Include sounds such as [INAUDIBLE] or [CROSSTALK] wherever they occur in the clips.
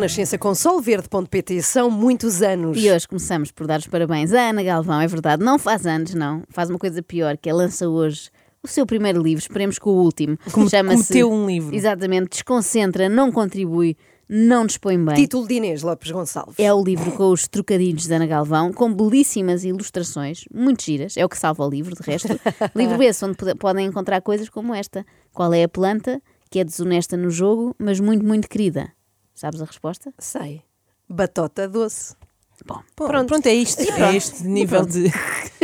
Renascença com solverde.pt são muitos anos. E hoje começamos por dar os parabéns à Ana Galvão, é verdade, não faz anos, não, faz uma coisa pior, que é lança hoje o seu primeiro livro, esperemos que o último. [LAUGHS] Como- Chama-se- um livro. Exatamente, desconcentra, não contribui, não dispõe bem. Título de Inês Lopes Gonçalves. É o livro com os trocadilhos de Ana Galvão, com belíssimas ilustrações, muito giras, é o que salva o livro, de resto. [LAUGHS] livro esse onde pode- podem encontrar coisas como esta. Qual é a planta que é desonesta no jogo, mas muito, muito querida? Sabes a resposta? Sei. Batota doce. Bom, Pô, pronto. é isto. É este nível de.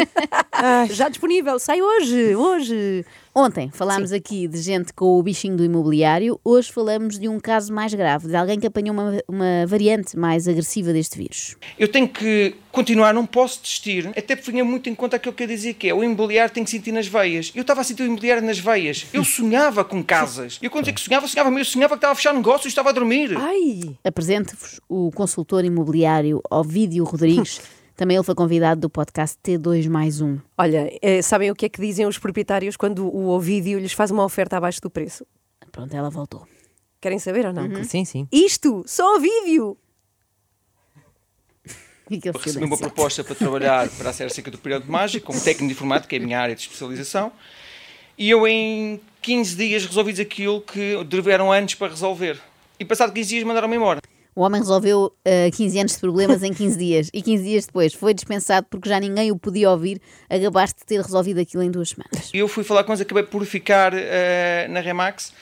[LAUGHS] [LAUGHS] Já disponível, sai hoje, hoje. Ontem falámos aqui de gente com o bichinho do imobiliário, hoje falamos de um caso mais grave, de alguém que apanhou uma, uma variante mais agressiva deste vírus. Eu tenho que continuar, não posso desistir, até porque tinha muito em conta aquilo que eu dizia que é o imobiliário tem que sentir nas veias. Eu estava a sentir o imobiliário nas veias. Eu [LAUGHS] sonhava com casas. Eu quando dizer que sonhava, sonhava mesmo. Eu sonhava que estava a fechar negócios e estava a dormir. Ai, Apresento-vos o consultor imobiliário Ovídio Rodrigues, [LAUGHS] também ele foi convidado do podcast T2 mais um. olha, eh, sabem o que é que dizem os proprietários quando o Ovídio lhes faz uma oferta abaixo do preço? Pronto, ela voltou. Querem saber ou não? Sim, sim. Isto, só Ovídio! [LAUGHS] Recebi uma proposta para trabalhar para a Seca do Período Mágico, como técnico de informática, que é a minha área de especialização. E eu, em 15 dias, resolvi aquilo que deveram antes para resolver. E passado 15 dias, mandaram-me embora. O homem resolveu eh, 15 anos de problemas em 15 dias e 15 dias depois foi dispensado porque já ninguém o podia ouvir, acabaste de ter resolvido aquilo em duas semanas. Eu fui falar com eles, acabei por ficar eh, na Remax,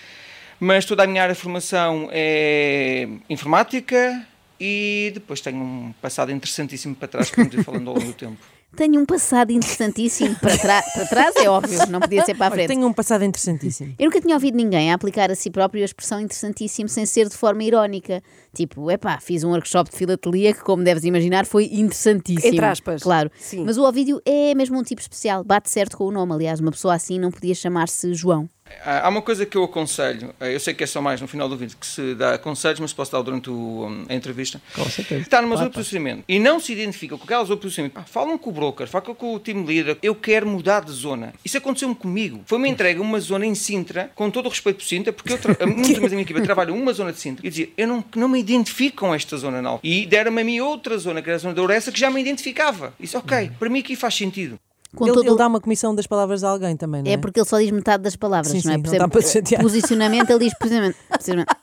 mas toda a minha área de formação é informática e depois tenho um passado interessantíssimo para trás, como fui falando ao longo do tempo. Tenho um passado interessantíssimo para, para trás, é óbvio, não podia ser para a Olha, frente. tenho um passado interessantíssimo. Eu nunca tinha ouvido ninguém a aplicar a si próprio a expressão interessantíssimo sem ser de forma irónica. Tipo, epá, fiz um workshop de filatelia que, como deves imaginar, foi interessantíssimo. Entre aspas. Claro. Sim. Mas o Ovídio é mesmo um tipo especial, bate certo com o nome. Aliás, uma pessoa assim não podia chamar-se João. Há uma coisa que eu aconselho, eh, eu sei que é só mais no final do vídeo que se dá conselhos, mas posso dar durante o, hum, a entrevista. Com certeza. Está numa zona de posicionamento e não se identificam com aquela zona de posicionamento. Ah, falam com o broker, falam com o team leader. Eu quero mudar de zona. Isso aconteceu-me comigo. Foi uma entrega, uma zona em Sintra, com todo o respeito por Sintra, porque eu tra- [LAUGHS] muitos da minha equipa trabalham numa zona de Sintra. E dizia, eu não, não me identifico com esta zona não. E deram-me a mim outra zona, que era a zona da Ouressa, que já me identificava. Isso, ok, para mim aqui faz sentido. Com Ele, todo ele dá uma comissão das palavras a alguém também, não é? É porque ele só diz metade das palavras, Sim, não é? sim, Percebe? dá para. Posicionamento, ele diz posicionamento. posicionamento.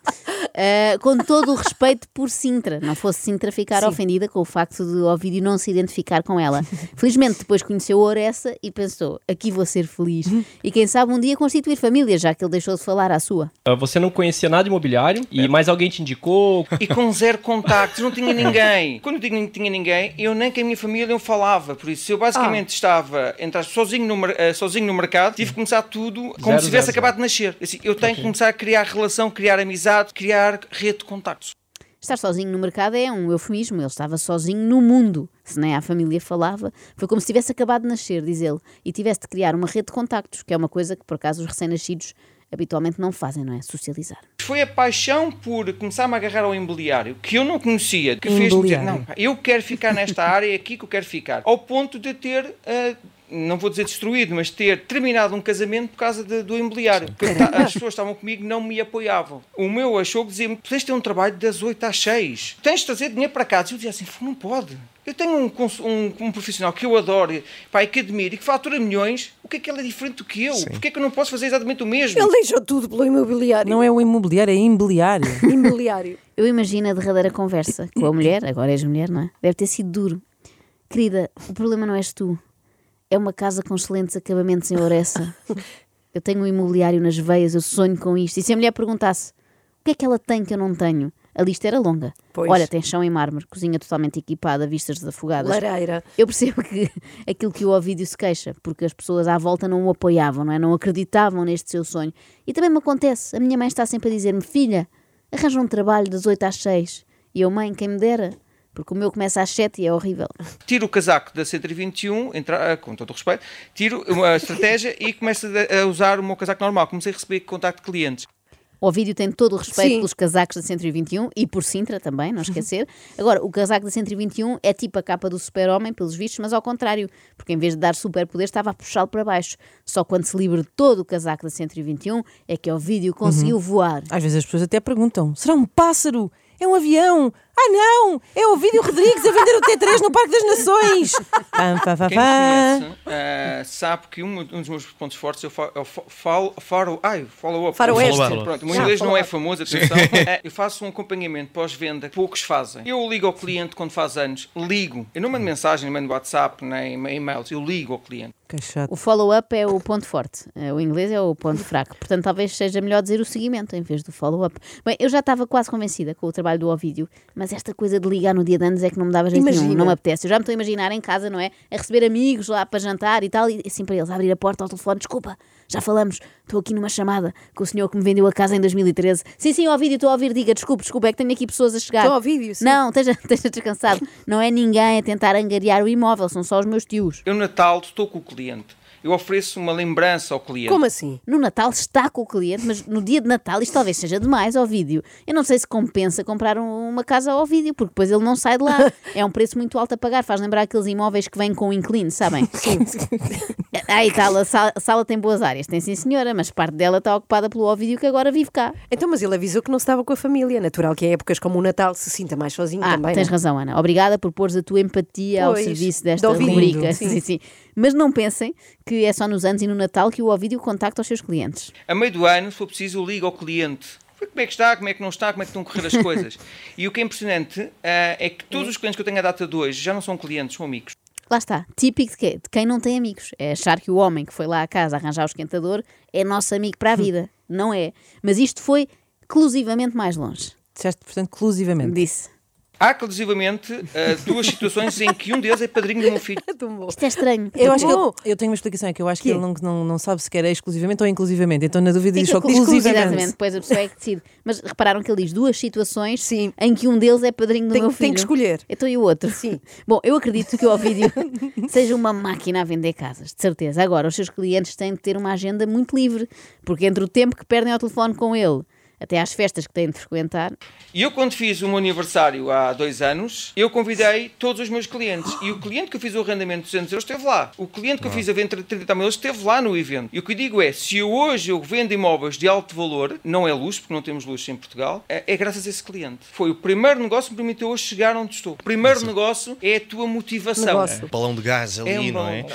Ah, com todo o respeito por Sintra. Não fosse Sintra ficar ofendida com o facto de Ovídio não se identificar com ela. Felizmente depois conheceu a Oressa e pensou, aqui vou ser feliz. E quem sabe um dia constituir família, já que ele deixou de falar à sua. Ah, Você não conhecia nada de imobiliário É. e mais alguém te indicou. E com zero contactos, não tinha ninguém. Quando eu digo não tinha ninguém, eu nem com a minha família eu falava. Por isso, eu basicamente estava entre sozinho, no, eh, sozinho no mercado, tive que começar tudo como Zero, se tivesse zero, acabado de nascer. Assim, eu tenho que começar a criar relação, criar amizade, criar rede de contactos. Estar sozinho no mercado é um eufemismo, ele estava sozinho no mundo. Se nem a família falava, foi como se tivesse acabado de nascer, diz ele, e tivesse de criar uma rede de contactos, que é uma coisa que, por acaso, os recém-nascidos habitualmente não fazem, não é? Socializar. Foi a paixão por começar-me a agarrar ao imobiliário, que eu não conhecia, que fez-me dizer, não, eu quero ficar nesta área, é aqui que eu quero ficar. Ao ponto de ter, ah, não vou dizer destruído, mas ter terminado um casamento por causa de- do imobiliário. Porque ta- as pessoas que estavam comigo não me apoiavam. O meu achou que dizia-me, tens de ter um trabalho das 8 às 6, tens de trazer dinheiro para casa. E eu dizia assim, não pode. Eu tenho um, um- um profissional que eu adoro, e que admiro, e que fatura milhões, o que é que ele é diferente do que eu? Porquê é que eu não posso fazer exatamente o mesmo? Ele deixou tudo pelo imobiliário. Não é o imobiliário, é imobiliário. [LAUGHS] Imobiliário. Eu imagino a derradeira conversa com a mulher, agora és mulher, não é? Deve ter sido duro. Querida, o problema não és tu. É uma casa com excelentes acabamentos em Ouressa. [LAUGHS] Eu tenho um imobiliário nas veias, eu sonho com isto. E se a mulher perguntasse o que é que ela tem que eu não tenho? A lista era longa. Pois. Olha, tem chão em mármore, cozinha totalmente equipada, vistas desafogadas. Lareira. Eu percebo que [LAUGHS] aquilo que o Ovídio se queixa, porque as pessoas à volta não o apoiavam, não é? Não acreditavam neste seu sonho. E também me acontece, a minha mãe está sempre a dizer-me, filha, arranja um trabalho das 8 às 6. E eu, mãe, quem me dera, porque o meu começa às 7 e é horrível. tiro o casaco da 121, entra, ah, com todo o respeito, tiro uma [LAUGHS] estratégia e começo a usar o meu casaco normal. Comecei a receber contacto de clientes. O Ovídio tem todo o respeito Sim. pelos casacos da 121 e por Sintra também, não esquecer. Agora, o casaco da 121 é tipo a capa do super-homem, pelos vistos, mas ao contrário, porque em vez de dar superpoder estava a puxá-lo para baixo. Só quando se libertou do casaco da 121 é que o Ovídio conseguiu voar. Às vezes as pessoas até perguntam: será um pássaro? É um avião! Ah, não! É o Vídeo Rodrigues a vender o T3 no Parque das Nações! Pam, pam, pam, Quem me conhece eh, sabe que um, um dos meus pontos fortes é o, fa- é o fa- fal- faro, ai, follow-up. Faroeste. Follow-up. Pronto, o meu inglês não é famoso, atenção. Eh, eu faço um acompanhamento pós-venda que poucos fazem. Eu ligo ao cliente quando faz anos, ligo. Eu não mando mensagem, não mando WhatsApp, nem e-mails, eu ligo ao cliente. Que chato. O follow-up é o ponto forte, eh, o inglês é o ponto fraco. Portanto, talvez seja melhor dizer o seguimento em vez do follow-up. Bem, eu já estava quase convencida com o trabalho do Ovídio, mas esta coisa de ligar no dia de anos é que não me dava jeito nenhum, não me apetece. Eu já me estou a imaginar em casa, não é? A receber amigos lá para jantar e tal, e assim para eles abrir a porta ao telefone: desculpa, já falamos, estou aqui numa chamada com o senhor que me vendeu a casa em 2013. Sim, sim, Ovídio, estou a ouvir, diga, desculpe, desculpe, é que tenho aqui pessoas a chegar. Estou a ouvir, sim. Não, esteja, esteja descansado. Não é ninguém a tentar angariar o imóvel, são só os meus tios. Eu, no Natal, estou com o cliente. Eu ofereço uma lembrança ao cliente. Como assim? No Natal está com o cliente, mas no dia de Natal isto talvez seja demais ao vídeo. Eu não sei se compensa comprar um- uma casa ao vídeo, porque depois ele não sai de lá. [LAUGHS] É um preço muito alto a pagar. Faz lembrar aqueles imóveis que vêm com um incline, sabem? [LAUGHS] Sim. [LAUGHS] A sala, a sala tem boas áreas, tem sim senhora, mas parte dela está ocupada pelo Ovídio que agora vive cá. Então, mas ele avisou que não estava com a família. Natural que em épocas como o Natal se sinta mais sozinho Ah, também. tens não é? razão, Ana. Obrigada por pôres a tua empatia ao Pois, serviço desta rubrica. sim. Sim, sim. Mas não pensem que é só nos anos e no Natal que o Ovídio contacta os seus clientes. A meio do ano, se for preciso, eu ligo ao cliente. Como é que está, como é que não está, como é que estão a correr as [LAUGHS] coisas. e o que é impressionante ah, é que todos os clientes que eu tenho à data de hoje já não são clientes, são amigos. Lá está, típico de, quê? de quem não tem amigos. É achar que o homem que foi lá à casa arranjar o esquentador é nosso amigo para a [LAUGHS] vida. Não é. Mas isto foi exclusivamente mais longe. Disseste, portanto, exclusivamente. Disse. Há, inclusivamente, ah, duas situações em que um deles é padrinho do meu filho. [LAUGHS] Isto é estranho. Eu acho que ele- eu tenho uma explicação, é que eu acho que Quê? ele não, não, não sabe se quer é exclusivamente ou inclusivamente. Então, na dúvida, diz só exclusivamente. Exatamente, depois a pessoa é que decide. Mas repararam que ele diz duas situações Sim. em que um deles é padrinho do Tem- meu tem filho. que escolher. Então e o outro? Sim. Bom, eu acredito que o Ovídio [LAUGHS] seja uma máquina a vender casas, de certeza. Agora, os seus clientes têm de ter uma agenda muito livre, porque entre o tempo que perdem ao telefone com ele até às festas que têm de frequentar, E eu, quando fiz o meu aniversário há dois anos, eu convidei todos os meus clientes. E o cliente que eu fiz o arrendamento de 200 euros esteve lá. O cliente que eu fiz a venda de 30 mil euros esteve lá no evento. E o que eu digo é, se eu hoje eu vendo imóveis de alto valor, não é luxo, porque não temos luxo em Portugal, é, é graças a esse cliente. Foi o primeiro negócio que me permitiu hoje chegar onde estou. O primeiro negócio é a tua motivação. Negócio. Balão de gás ali, É um não é?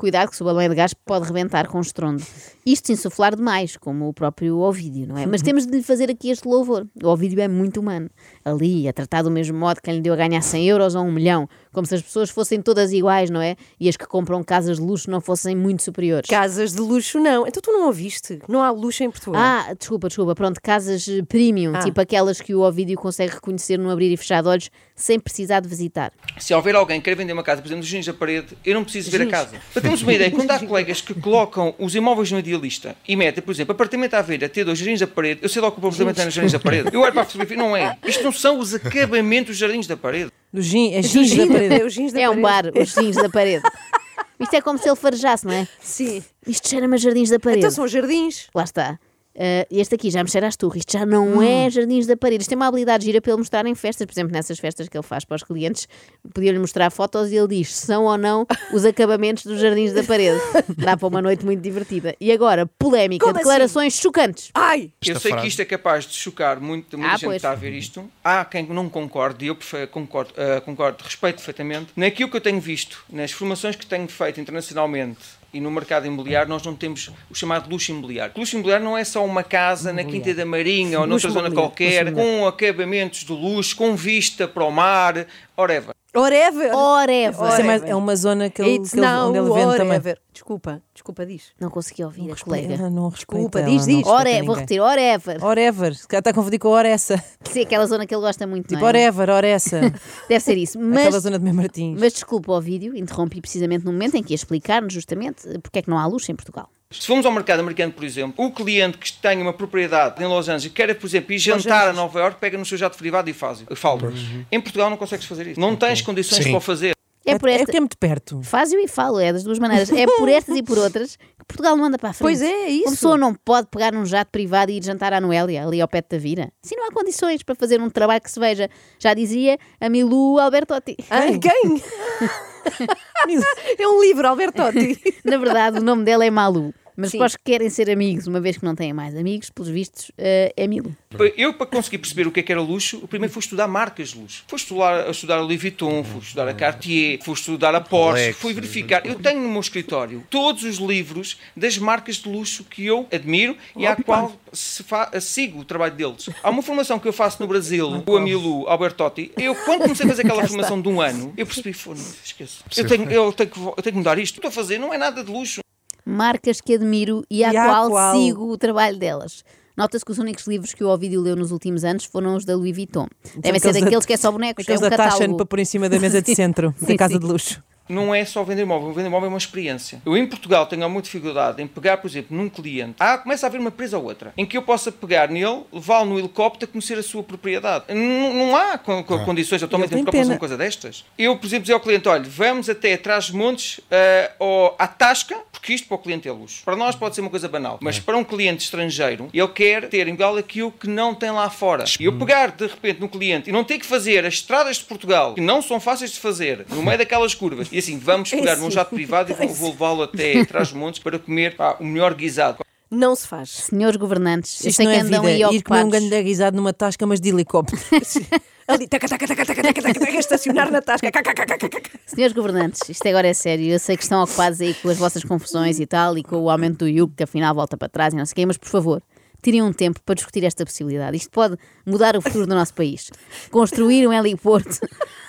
Cuidado que se o balão é de gás pode rebentar com estrondo. Isto se insuflar demais, como o próprio Ovídio, não é? Mas [LAUGHS] temos de lhe fazer aqui este louvor. O Ovídio é muito humano. Ali, a tratar do mesmo modo que quem lhe deu a ganhar 100 euros ou 1 milhão. Como se as pessoas fossem todas iguais, não é? E as que compram casas de luxo não fossem muito superiores. Casas de luxo, não. Então tu não ouviste? Não há luxo em Portugal. Ah, desculpa, desculpa. Pronto, casas eh, premium, Ah. tipo aquelas que o Ovídio consegue reconhecer no abrir e fechar de olhos sem precisar de visitar. Se houver alguém que queira vender uma casa, por exemplo, dos gins da parede, eu não preciso ver a casa. [LAUGHS] Para termos uma ideia, quando há colegas que colocam os imóveis no idealista e metem, por exemplo, apartamento à venda, ter dois jardins da parede, eu sei logo que o apartamento é nos jardins da parede. Eu olho para a fotografia, não é. Isto não são os acabamentos dos jardins da parede. Do gin, é da parede. é o gins da É um bar, os jardins da parede. [LAUGHS] Isto é como se ele farejasse, não é? Sim. Isto cheira-me a jardins da parede. Então são jardins. Lá está. Ah, este aqui já me cheira às turras. Isto já não é jardins da parede. Isto tem uma habilidade gira para ele mostrar em festas. Por exemplo, nessas festas que ele faz para os clientes, podia-lhe mostrar fotos e ele diz se são ou não os acabamentos dos jardins da parede. [LAUGHS] Dá para uma noite muito divertida. E agora, polémica, Como assim? declarações chocantes. Ai! Eu Esta sei frase. que isto é capaz de chocar muito, muita Ah, gente que pois. está a ver isto. Há quem não concorde, e eu concordo, ah, concordo, respeito perfeitamente. Naquilo que eu tenho visto, nas formações que tenho feito internacionalmente e no mercado imobiliário, nós não temos o chamado luxo imobiliário. Luxo imobiliário não é só uma casa na Quinta da Marinha ou noutra zona qualquer, com acabamentos de luxo, com vista para o mar, whatever. Oreva. Isso é, mais- é uma zona que ele, It's que ele- now onde ele vende também. whatever. Desculpa, desculpa, diz. Não consegui ouvir a colega. Ela não respeita. Desculpa, ela diz, não diz. respeita Ore, vou ninguém. repetir, Orever. Orever, se calhar está a confundir com Oressa. Sim, aquela zona que ele gosta muito, Tipo não é? Orever, Oressa. [LAUGHS] Deve ser isso. Aquela Mas, zona de Mem Martins. mas desculpa o vídeo, interrompi precisamente no momento em que ia explicar-nos justamente porque é que não há luxo em Portugal. Se formos ao mercado americano, por exemplo, o cliente que tem uma propriedade em Los Angeles e quer, por exemplo, ir jantar a Nova York, pega no seu jato privado e faz. faz. Em Portugal não consegues fazer isso. Não tens condições Sim. para o fazer. É por esta... é que é muito perto. Faz-o e falo, é das duas maneiras. É por [LAUGHS] estas e por outras que Portugal não anda para a frente. Pois é, é isso. Uma pessoa não pode pegar num jato privado e ir jantar à Noélia, ali ao pé da Vira. Se não há condições para fazer um trabalho que se veja. Já dizia a Milu Albertotti. Ah, quem? [LAUGHS] [LAUGHS] é um livro, Albertotti. Na verdade, o nome dela é Malu. Mas Sim. para os que querem ser amigos, uma vez que não têm mais amigos, pelos vistos, eh, é Milo. Eu, para conseguir perceber o que é que era luxo, o primeiro foi estudar marcas de luxo. Fui estudar, a estudar a Louis Vuitton, fui estudar a Cartier, fui estudar a Porsche, fui verificar. Eu tenho no meu escritório todos os livros das marcas de luxo que eu admiro e à qual se fa- sigo o trabalho deles. Há uma formação que eu faço no Brasil, o Amilo Albertotti. Eu, quando comecei a fazer aquela formação de um ano, eu percebi, "Foda, esqueço. Eu tenho, eu, tenho que, eu tenho que mudar isto. O que estou a fazer não é nada de luxo. Marcas que admiro e à E à qual, qual? sigo o trabalho delas. Nota-se que os únicos livros que o Ovídio leu nos últimos anos foram os da Louis Vuitton. Devem ser aqueles da- daqueles que é só bonecos, é um da catálogo. para pôr em cima da mesa de [LAUGHS] centro Sim, da casa sim. de luxo. Não é só vender imóvel. Vender imóvel é uma experiência. Eu, em Portugal, tenho muita dificuldade em pegar, por exemplo, num cliente. Ah, começa a haver uma empresa ou outra. Em que eu possa pegar nele, levá-lo no helicóptero a conhecer a sua propriedade. Não, não há con- con- condições atualmente em Portugal para uma coisa destas. Eu, por exemplo, dizer ao cliente, olha, vamos até atrás dos montes, ah, ou à Tasca, porque isto para o cliente é luxo. Para nós pode ser uma coisa banal. Mas para um cliente estrangeiro, ele quer ter em Portugal aquilo que não tem lá fora. E eu pegar, de repente, no cliente e não ter que fazer as estradas de Portugal, que não são fáceis de fazer, no meio daquelas curvas, e [LAUGHS] assim, vamos pegar num jato privado e vou, vou levá-lo até [LAUGHS] atrás dos montes para comer pá, o melhor guisado. Não se faz. Senhores governantes, eu Isto sei não que é andam vida. aí Ir comer um ocupados. grande guisado numa tasca, mas de helicóptero. [LAUGHS] Ali, taca, taca, taca, taca, taca, taca, taca, estacionar na tasca. Caca, caca, caca, caca. Senhores governantes, isto agora é sério. Eu sei que estão ocupados aí com as vossas confusões e tal, e com o aumento do IUC, que afinal volta para trás e não sei o quê, mas por favor, tirem um tempo para discutir esta possibilidade. Isto pode mudar o futuro do nosso país. Construir um heliporto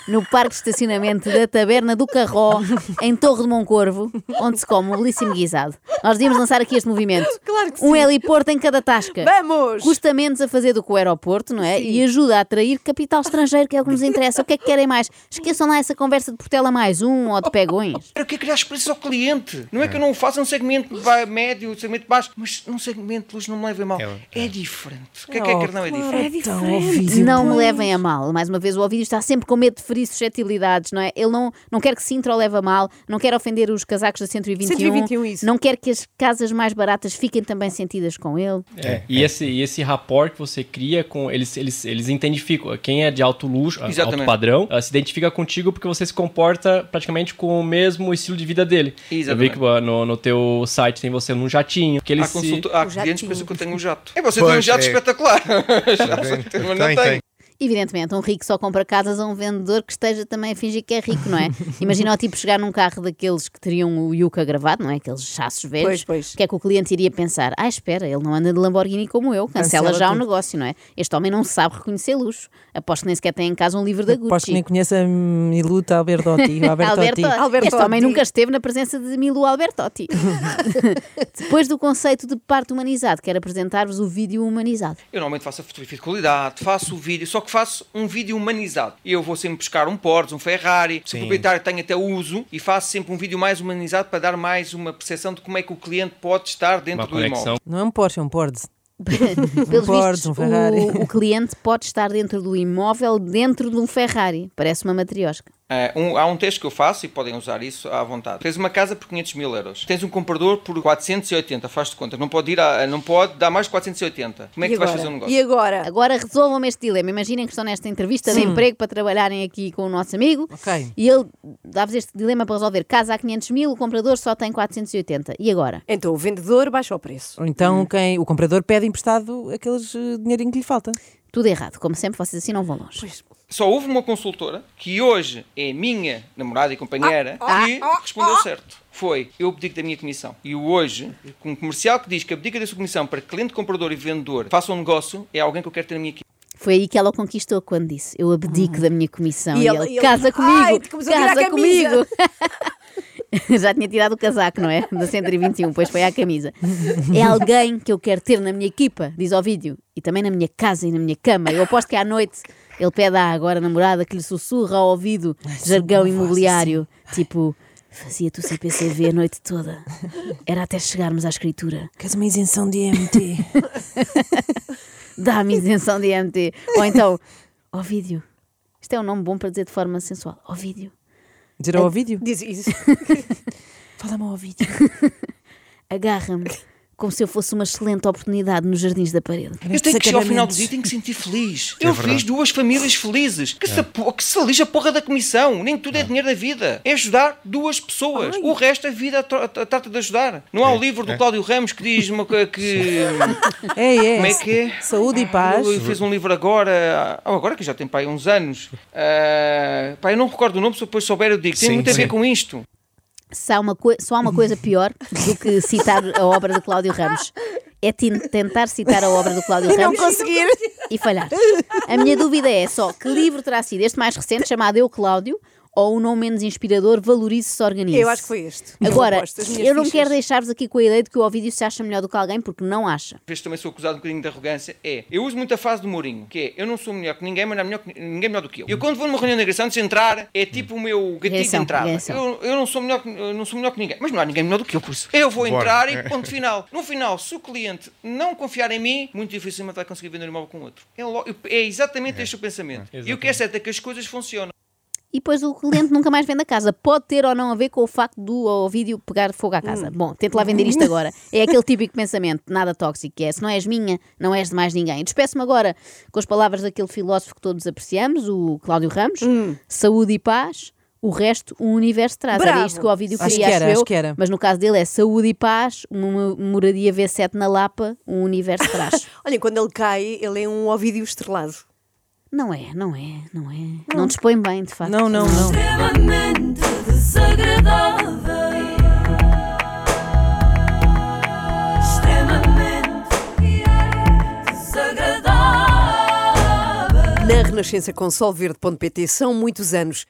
no parque de estacionamento da Taberna do Carró, em Torre de Moncorvo, onde se come um belíssimo guisado. Nós devíamos lançar aqui este movimento. Claro que Um sim. heliporto em cada tasca. Vamos! Custa menos a fazer do que o aeroporto, não é? E ajuda a atrair capital estrangeiro, que é o que nos interessa. O que é que querem mais? Esqueçam lá essa conversa de Portela mais um ou de pegões. Eu quero criar experiências ao cliente. Não é que eu não faça num segmento ba- médio, segmento baixo, mas num segmento de luz não me levem mal. É diferente. O que é que é que não é diferente? Então, Ovídio, Não me levem a mal. Mais uma vez, o Ovídio está sempre com medo de ferir suscetibilidades, não é? Ele não, não quer que Sintra o leve a mal, não quer ofender os casacos da 121, 121, isso. não quer que as casas mais baratas fiquem também sentidas com ele. É, e, esse, e esse rapport que você cria com. Eles, eles, eles identificam. Quem é de alto luxo, Exatamente. alto padrão, ah, se identifica contigo porque você se comporta praticamente com o mesmo estilo de vida dele. Exatamente. Eu vi que ah, no, no teu site tem você num jatinho. Que eles Há, se- O clientes jatinho. que eu tenho um jato. É, você tem um Pois, jato é. espetacular. [LAUGHS] Tem, Mas não tem, tem. Tem. Evidentemente, um rico só compra casas a um vendedor que esteja também a fingir que é rico, não é? [LAUGHS] Imagina o tipo chegar num carro daqueles que teriam o Yuca gravado, não é? Aqueles chassos velhos. Pois, pois. O que é que o cliente iria pensar? Ah, espera, ele não anda de Lamborghini como eu, cancela, Cancela já o tudo. negócio, não é? Este homem não sabe reconhecer luxo. Aposto que nem sequer tem em casa um livro da Gucci. Aposto que nem conhece a Miluta Albertotti. o [LAUGHS] Albertotti. Alberto, Albertotti. Este homem nunca esteve na presença de Milu Albertotti. [LAUGHS] Depois do conceito de parte humanizado, quero apresentar-vos o vídeo humanizado. Eu normalmente faço a fotografia de qualidade, faço o vídeo, só que faço um vídeo humanizado. Eu vou sempre buscar um Porsche, um Ferrari, se o Sim. proprietário tem até uso, e faço sempre um vídeo mais humanizado para dar mais uma percepção de como é que o cliente pode estar dentro uma do imóvel. conexão. Não é um Porsche, é um Porsche. [LAUGHS] Pelos Ford, vistos, um Ferrari. o, o cliente pode estar dentro do imóvel dentro de um Ferrari. Parece uma matriosca. É, um- há um teste que eu faço e podem usar isso à vontade. Tens uma casa por 500 mil euros. Tens um comprador por 480, faz de conta. Não pode, ir a, não pode dar mais de 480. Como é que tu vais fazer um negócio? E agora? Agora resolvam este dilema. Imaginem que estão nesta entrevista de emprego para trabalharem aqui com o nosso amigo Ok. e ele dá-vos este dilema para resolver. Casa a 500 mil, o comprador só tem 480. E agora? Então o vendedor baixa o preço. Ou então quem, o comprador pede emprestado aqueles eh, dinheirinho que lhe falta. Tudo errado. Como sempre, vocês assim não vão longe. Só houve uma consultora que hoje é minha namorada e companheira que respondeu certo. Foi, eu abdico da minha comissão. E hoje, com um comercial que diz que abdica da sua comissão para que cliente, comprador e vendedor façam um negócio, é alguém que eu quero ter na minha equipe. Foi aí que ela o conquistou quando disse: Eu abdico da minha comissão. E E, ele- ele, ele- casa Ai, comigo, começou a tirar a casa camisa." comigo. [LAUGHS] Já tinha tirado o casaco, não é? Da 121, pois foi à camisa. É alguém que eu quero ter na minha equipa, diz ao vídeo, e também na minha casa e na minha cama. Eu aposto que à noite ele pede à agora namorada que lhe sussurra ao ouvido jargão imobiliário, [LAUGHS] tipo. Fazia-te o CPCV a noite toda. Era até chegarmos à escritura. Queres uma isenção de MT? [LAUGHS] Dá-me isenção de MT. Ou então, ó vídeo. Isto é um nome bom para dizer de forma sensual. Ó vídeo. Dizer ao vídeo? Diz isso. [LAUGHS] Fala-me ao vídeo. Agarra-me como se eu fosse uma excelente oportunidade nos jardins da parede. Eu tenho que chegar ao final do dia e tenho que sentir feliz. É eu verdade. fiz duas famílias felizes. Que se, po- que se lixa a porra da comissão. Nem tudo é dinheiro da vida. É ajudar duas pessoas. O resto, a vida tra- tra- trata de ajudar. Não há o livro do Cláudio Ramos que diz uma coisa que. [LAUGHS] É, é. Como é que é? Saúde e paz. Ele fez um livro agora, ah, agora que já tem pai uns anos. Ah, pá, eu não recordo o nome, se depois souber eu digo. Tem Sim, muito a ver sim. com isto. Se há uma só há uma coisa pior do que citar a obra de Cláudio Ramos. É tentar citar a obra do Cláudio Ramos conseguir. e falhar. A minha dúvida é só que livro terá sido este mais recente, chamado Eu Cláudio, ou o não menos inspirador Valorize-se Organize? Eu acho que foi este. Agora, eu não fichas. quero deixar-vos aqui com a ideia de que o Ovídio se acha melhor do que alguém, porque não acha. Às vezes também sou acusado um bocadinho de arrogância. É, eu uso muito a fase do Mourinho, que é, eu não sou melhor que ninguém, mas não é melhor que, ninguém é melhor do que eu. Eu quando vou numa reunião de agressão, antes de entrar, é tipo o meu gatilho de Reação, entrada. reação. Eu, eu não sou melhor que, eu não sou melhor que ninguém, mas não há ninguém melhor do que eu, por isso. Eu vou Bora. entrar e ponto final. No final, se o cliente não confiar em mim, muito dificilmente vai conseguir vender um imóvel com outro. É, é exatamente este o pensamento. E o que é certo é que as coisas funcionam. E depois o cliente nunca mais vende a casa. Pode ter ou não a ver com o facto do Ovídio pegar fogo à casa. Bom, tente lá vender isto agora. É aquele típico pensamento, nada tóxico, que é se não és minha, não és de mais ninguém. Despeço-me agora com as palavras daquele filósofo que todos apreciamos, o Cláudio Ramos. Saúde e paz. O resto, o universo traz. Era Bravo. isto que o Acho queria, que era, acho eu. acho que era. Mas no caso dele é saúde e paz, uma moradia V7 na Lapa, o universo traz. [LAUGHS] Olhem, quando ele cai, ele é um ovídio estrelado. Não é, não é, não é. Não dispõe bem, de facto. Não, não, não. extremamente desagradável. Extremamente desagradável. Na Renascença com solverde.pt são muitos anos